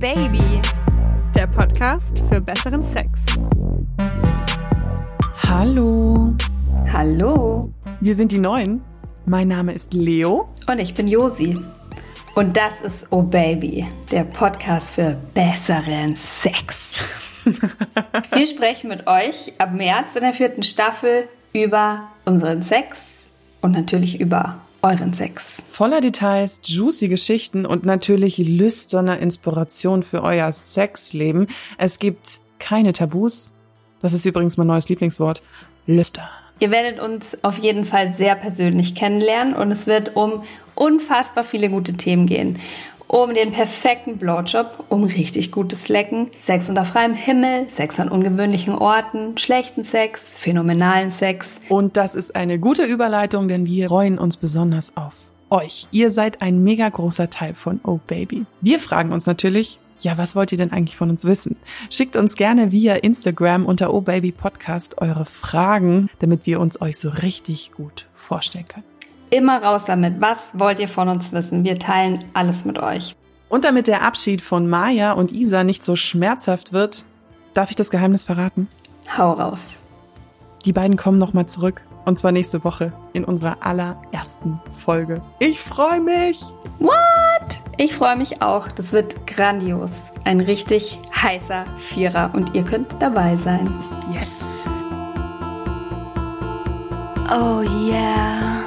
Baby, der Podcast für besseren Sex. Hallo. Hallo. Wir sind die Neuen. Mein Name ist Leo. Und ich bin Josi. Und das ist Oh Baby, der Podcast für besseren Sex. Wir sprechen mit euch ab März in der vierten Staffel über unseren Sex und natürlich über euren Sex. Voller Details, juicy Geschichten und natürlich lüsterner Inspiration für euer Sexleben. Es gibt keine Tabus. Das ist übrigens mein neues Lieblingswort. Lüster. Ihr werdet uns auf jeden Fall sehr persönlich kennenlernen und es wird um unfassbar viele gute Themen gehen. Um den perfekten Blowjob, um richtig gutes Lecken, Sex unter freiem Himmel, Sex an ungewöhnlichen Orten, schlechten Sex, phänomenalen Sex. Und das ist eine gute Überleitung, denn wir freuen uns besonders auf euch. Ihr seid ein mega großer Teil von Oh Baby. Wir fragen uns natürlich, ja, was wollt ihr denn eigentlich von uns wissen? Schickt uns gerne via Instagram unter Oh Baby Podcast eure Fragen, damit wir uns euch so richtig gut vorstellen können. Immer raus damit. Was wollt ihr von uns wissen? Wir teilen alles mit euch. Und damit der Abschied von Maya und Isa nicht so schmerzhaft wird, darf ich das Geheimnis verraten? Hau raus. Die beiden kommen nochmal zurück. Und zwar nächste Woche in unserer allerersten Folge. Ich freue mich! What? Ich freue mich auch. Das wird grandios. Ein richtig heißer Vierer und ihr könnt dabei sein. Yes! Oh yeah.